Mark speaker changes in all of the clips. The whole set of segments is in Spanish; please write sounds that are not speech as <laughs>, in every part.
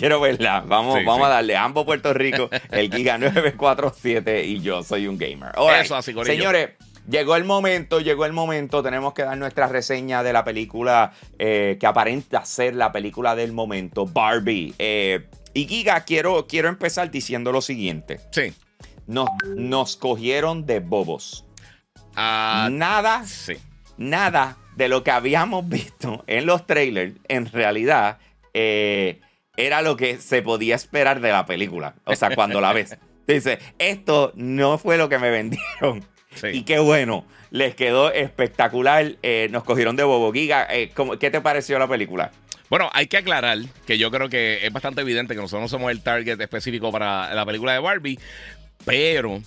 Speaker 1: quiero verla. Vamos,
Speaker 2: Sí,
Speaker 1: vamos
Speaker 2: sí.
Speaker 1: a darle. Ambos Puerto Rico, el Giga 947 y yo soy un gamer. Right.
Speaker 2: Eso así, corillo.
Speaker 1: Señores, llegó el momento, llegó el momento. Tenemos que dar nuestra reseña de la película eh, que aparenta ser la película del momento, Barbie. Eh, y Giga, quiero, quiero empezar diciendo lo siguiente.
Speaker 2: Sí.
Speaker 1: Nos, nos cogieron de bobos.
Speaker 2: Ah,
Speaker 1: Nada
Speaker 2: sí.
Speaker 1: nada de lo que habíamos <laughs> visto en los trailers, en realidad, eh, era lo que se podía esperar de la película. O sea, cuando la ves. <laughs> Dice, esto no fue lo que me vendieron.
Speaker 2: Sí.
Speaker 1: Y qué bueno, les quedó espectacular. eh, nos cogieron de bobo. Giga, eh, ¿cómo- ¿qué te pareció la película?
Speaker 2: Bueno, hay que aclarar que yo creo que es bastante evidente que nosotros no somos el target específico para la película de Barbie, pero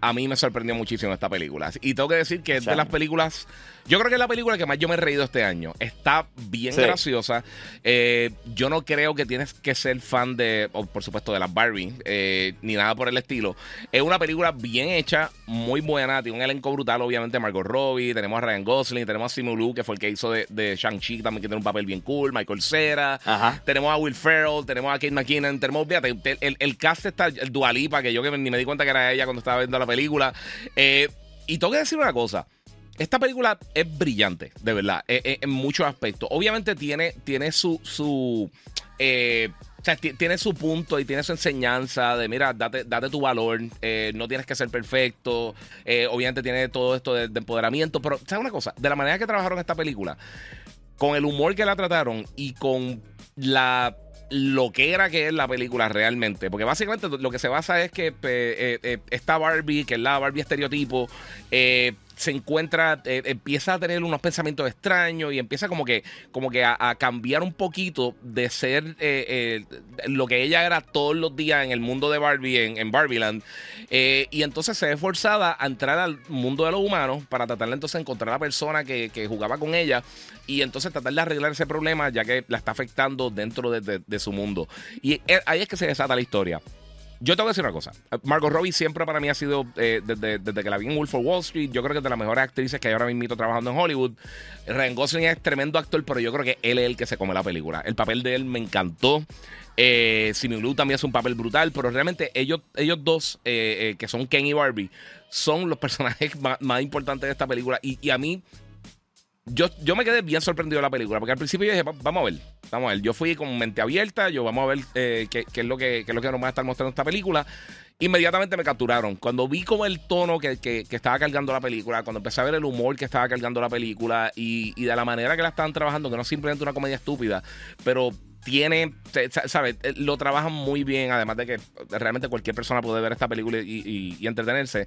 Speaker 2: a mí me sorprendió muchísimo esta película. Y tengo que decir que es de las películas, yo creo que es la película que más yo me he reído este año. Está bien
Speaker 1: Sí.
Speaker 2: graciosa. Eh, yo no creo que tienes que ser fan de, o por supuesto, de las Barbie, eh, ni nada por el estilo. Es una película bien hecha, muy buena, tiene un elenco brutal, obviamente Margot Robbie, tenemos a Ryan Gosling, tenemos a Simu Liu, que fue el que hizo de, de Shang-Chi, también que tiene un papel bien cool, Michael Cera,
Speaker 1: Ajá.
Speaker 2: tenemos a Will Ferrell, tenemos a Kate McKinnon, tenemos, fíjate, el, el, el cast está, el Dualipa, que yo que ni me di cuenta que era ella cuando estaba viendo la película. Eh, y tengo que decir una cosa. Esta película es brillante, de verdad, eh, eh, en muchos aspectos. Obviamente tiene, tiene su. su eh, o sea, ti- tiene su punto y tiene su enseñanza de, mira, date, date tu valor, eh, no tienes que ser perfecto, eh, obviamente tiene todo esto de, de empoderamiento, pero, ¿sabes una cosa? De la manera que trabajaron esta película, con el humor que la trataron y con la lo que es la película realmente. Porque básicamente lo que se basa es que eh, esta Barbie, que es la Barbie estereotipo, eh, se encuentra, eh, empieza a tener unos pensamientos extraños y empieza como que, como que a, cambiar un poquito de ser eh, eh, lo que ella era todos los días en el mundo de Barbie, en, en Barbieland. Y entonces se ve forzada a entrar al mundo de los humanos para tratar de entonces encontrar a la persona que, que jugaba con ella y entonces tratar de arreglar ese problema ya que la está afectando dentro de, de- de su mundo. Y ahí es que se desata la historia. Yo tengo que decir una cosa. Margot Robbie siempre para mí ha sido, eh, desde, desde que la vi en Wolf of Wall Street, yo creo que es de las mejores actrices que hay ahora mismo trabajando en Hollywood. Ryan Gosling es tremendo actor, pero yo creo que él es el que se come la película. El papel de él me encantó. Eh, Simu Liu también es un papel brutal, pero realmente ellos, ellos dos, eh, eh, que son Ken y Barbie, son los personajes <laughs> más, importantes de esta película. Y a mí, yo, yo me quedé bien sorprendido de la película, porque al principio yo dije, "Va- vamos a ver, vamos a ver. Yo fui con mente abierta, yo vamos a ver eh, qué, qué es lo que, qué es lo que nos va a estar mostrando esta película. Inmediatamente me capturaron. Cuando vi como el tono que, que- que estaba cargando la película, cuando empecé a ver el humor que estaba cargando la película y, y de la manera que la estaban trabajando, que no es simplemente una comedia estúpida, pero tiene, ¿sabes? Lo trabajan muy bien, además de que realmente cualquier persona puede ver esta película y entretenerse.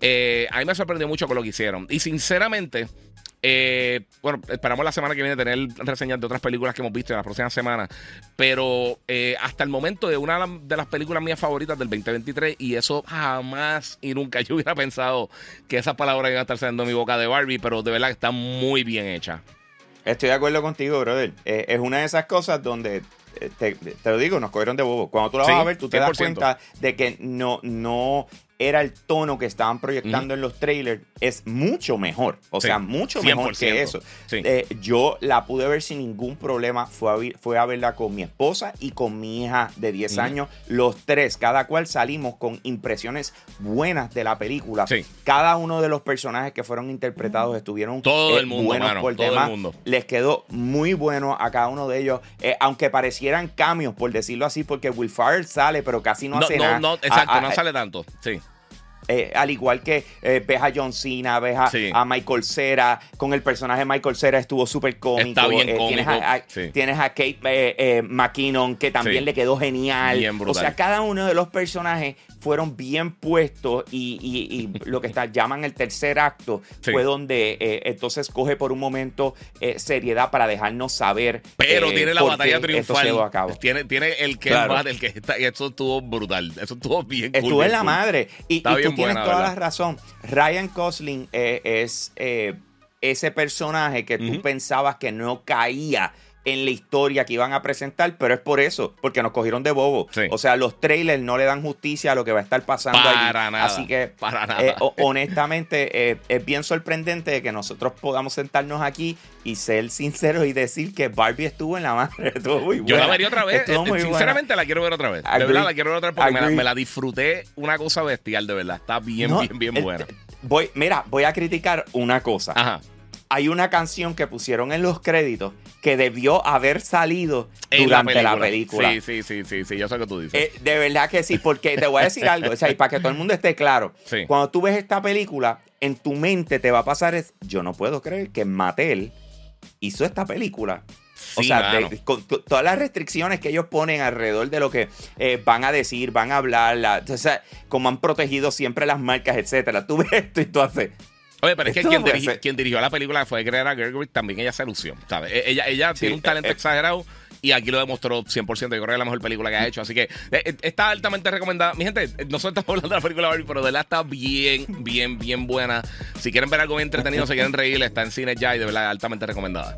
Speaker 2: Eh, a mí me sorprendió mucho con lo que hicieron. Y sinceramente, eh, bueno, esperamos la semana que viene tener reseñas de otras películas que hemos visto en las próximas semanas. Pero eh, hasta el momento de una de las películas mías favoritas del 2023, y eso jamás y nunca yo hubiera pensado que esas palabras iban a estar saliendo de mi boca de Barbie, pero de verdad que está muy bien hecha.
Speaker 1: Estoy de acuerdo contigo, brother. Eh, es una de esas cosas donde, eh, te, te lo digo, nos cogieron de bobo. Cuando tú la
Speaker 2: Sí,
Speaker 1: vas a ver, tú te das
Speaker 2: 100%.
Speaker 1: cuenta de que no, no era el tono que estaban proyectando en los trailers. Es mucho mejor. O
Speaker 2: Sí,
Speaker 1: sea, mucho mejor
Speaker 2: 100%.
Speaker 1: que eso.
Speaker 2: Sí.
Speaker 1: Eh, yo la pude ver sin ningún problema. Fue a, fue a verla con mi esposa y con mi hija de 10
Speaker 2: Ujú.
Speaker 1: años. Los tres, cada cual salimos con impresiones buenas de la película.
Speaker 2: Sí.
Speaker 1: Cada uno de los personajes que fueron interpretados estuvieron
Speaker 2: Todo
Speaker 1: eh,
Speaker 2: el mundo,
Speaker 1: buenos
Speaker 2: mano,
Speaker 1: por
Speaker 2: todo el
Speaker 1: demás
Speaker 2: mundo.
Speaker 1: les quedó muy bueno a cada uno de ellos, eh, aunque parecieran cambios, por decirlo así, porque Will Ferrell sale, pero casi no,
Speaker 2: No,
Speaker 1: hace
Speaker 2: no,
Speaker 1: nada.
Speaker 2: no, exacto,
Speaker 1: A- a-
Speaker 2: no sale tanto. Sí.
Speaker 1: Eh, al igual que eh, ves a John Cena, ves a,
Speaker 2: Sí.
Speaker 1: a Michael Cera, con el personaje de Michael Cera estuvo súper cómico.
Speaker 2: Está bien
Speaker 1: eh, Tienes
Speaker 2: cómico,
Speaker 1: a, a-
Speaker 2: sí.
Speaker 1: tienes a Kate eh, McKinnon, que también
Speaker 2: Sí.
Speaker 1: le quedó genial.
Speaker 2: Bien
Speaker 1: o sea, cada uno de los personajes fueron bien puestos y, y- y <laughs> lo que está, llaman el tercer acto
Speaker 2: Sí.
Speaker 1: fue donde eh, entonces coge por un momento eh, seriedad para dejarnos saber.
Speaker 2: Pero
Speaker 1: eh,
Speaker 2: tiene la batalla triunfal.
Speaker 1: a cabo.
Speaker 2: Tiene, tiene el que
Speaker 1: Claro.
Speaker 2: el que está. Y eso estuvo brutal. Eso estuvo bien
Speaker 1: Estuvo en la
Speaker 2: cool.
Speaker 1: madre. Y, tú tienes toda
Speaker 2: ¿verdad?
Speaker 1: la razón. Ryan Gosling es ese personaje que tú pensabas que no caía en la historia que iban a presentar, pero es por eso, porque nos cogieron de bobo.
Speaker 2: Sí.
Speaker 1: O sea, los trailers no le dan justicia a lo que va a estar pasando
Speaker 2: Para
Speaker 1: allí.
Speaker 2: nada,
Speaker 1: Así que,
Speaker 2: para nada.
Speaker 1: eh, o- honestamente, eh, es bien sorprendente que nosotros podamos sentarnos aquí y ser sinceros y decir que Barbie estuvo en la madre. <laughs> Estuvo muy
Speaker 2: Yo la vería otra vez.
Speaker 1: Buena.
Speaker 2: Sinceramente la quiero ver otra vez. De verdad la quiero ver otra vez porque me la,
Speaker 1: Agree.
Speaker 2: me la disfruté una cosa bestial, de verdad. Está bien,
Speaker 1: No,
Speaker 2: bien, bien buena.
Speaker 1: Voy, mira, voy a criticar una cosa.
Speaker 2: Ajá.
Speaker 1: Hay una canción que pusieron en los créditos que debió haber salido
Speaker 2: En
Speaker 1: durante la película.
Speaker 2: Sí, sí, sí, sí, sí, yo sé lo que tú dices.
Speaker 1: Eh, de verdad que sí, porque te voy a decir algo, o sea, y para que todo el mundo esté claro,
Speaker 2: Sí.
Speaker 1: cuando tú ves esta película, en tu mente te va a pasar es, yo no puedo creer que Mattel hizo esta película. o
Speaker 2: Sí,
Speaker 1: sea, de-
Speaker 2: mano.
Speaker 1: con, con todas las restricciones que ellos ponen alrededor de lo que eh, van a decir, van a hablar, la- o sea, como han protegido siempre las marcas, etcétera. Tú ves esto y tú haces,
Speaker 2: Oye, pero es que quien, dirigi- dirigió la película fue Greta Gerwig, también ella se lució, ¿sabes? E- Ella, ella
Speaker 1: Sí,
Speaker 2: tiene un talento
Speaker 1: eh, eh.
Speaker 2: exagerado y aquí lo demostró 100%. Yo creo que es la mejor película que ha hecho. Así que eh, eh, está altamente recomendada. Mi gente, eh, nosotros estamos hablando de la película Barbie, pero de verdad está bien, bien, bien buena. Si quieren ver algo bien entretenido, se quieren reír, está en cine ya y de verdad altamente recomendada.